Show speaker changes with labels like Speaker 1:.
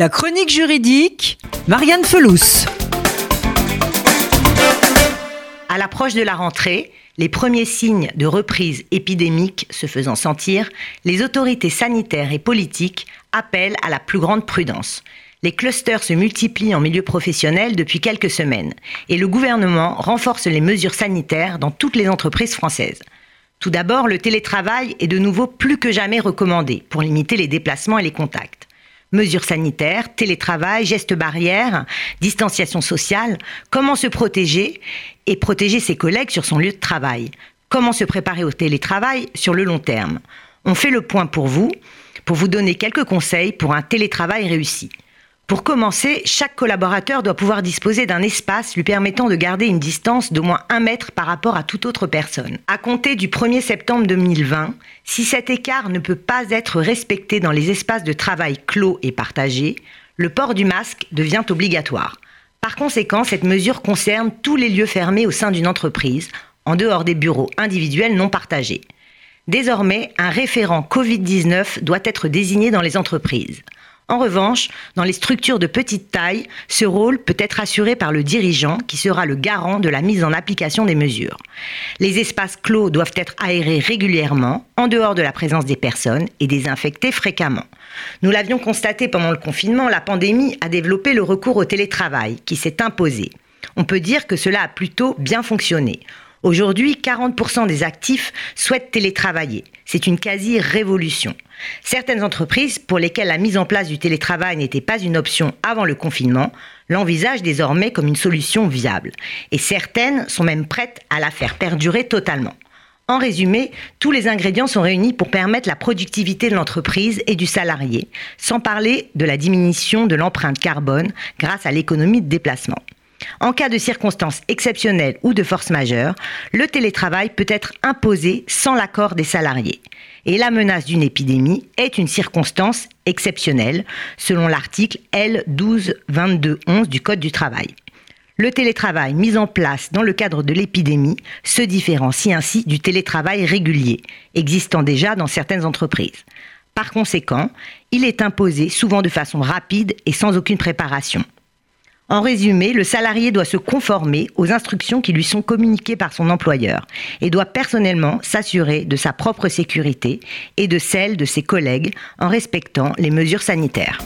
Speaker 1: La chronique juridique, Marianne Felous.
Speaker 2: À l'approche de la rentrée, les premiers signes de reprise épidémique se faisant sentir, les autorités sanitaires et politiques appellent à la plus grande prudence. Les clusters se multiplient en milieu professionnel depuis quelques semaines et le gouvernement renforce les mesures sanitaires dans toutes les entreprises françaises. Tout d'abord, le télétravail est de nouveau plus que jamais recommandé pour limiter les déplacements et les contacts mesures sanitaires, télétravail, gestes barrières, distanciation sociale, comment se protéger et protéger ses collègues sur son lieu de travail, comment se préparer au télétravail sur le long terme. On fait le point pour vous, pour vous donner quelques conseils pour un télétravail réussi. Pour commencer, chaque collaborateur doit pouvoir disposer d'un espace lui permettant de garder une distance d'au moins un mètre par rapport à toute autre personne. À compter du 1er septembre 2020, si cet écart ne peut pas être respecté dans les espaces de travail clos et partagés, le port du masque devient obligatoire. Par conséquent, cette mesure concerne tous les lieux fermés au sein d'une entreprise, en dehors des bureaux individuels non partagés. Désormais, un référent Covid-19 doit être désigné dans les entreprises. En revanche, dans les structures de petite taille, ce rôle peut être assuré par le dirigeant qui sera le garant de la mise en application des mesures. Les espaces clos doivent être aérés régulièrement, en dehors de la présence des personnes, et désinfectés fréquemment. Nous l'avions constaté pendant le confinement, la pandémie a développé le recours au télétravail qui s'est imposé. On peut dire que cela a plutôt bien fonctionné. Aujourd'hui, 40% des actifs souhaitent télétravailler. C'est une quasi-révolution. Certaines entreprises, pour lesquelles la mise en place du télétravail n'était pas une option avant le confinement, l'envisagent désormais comme une solution viable. Et certaines sont même prêtes à la faire perdurer totalement. En résumé, tous les ingrédients sont réunis pour permettre la productivité de l'entreprise et du salarié, sans parler de la diminution de l'empreinte carbone grâce à l'économie de déplacement. En cas de circonstances exceptionnelles ou de force majeure, le télétravail peut être imposé sans l'accord des salariés. Et la menace d'une épidémie est une circonstance exceptionnelle, selon l'article L122211 du Code du travail. Le télétravail mis en place dans le cadre de l'épidémie se différencie ainsi du télétravail régulier, existant déjà dans certaines entreprises. Par conséquent, il est imposé souvent de façon rapide et sans aucune préparation. En résumé, le salarié doit se conformer aux instructions qui lui sont communiquées par son employeur et doit personnellement s'assurer de sa propre sécurité et de celle de ses collègues en respectant les mesures sanitaires.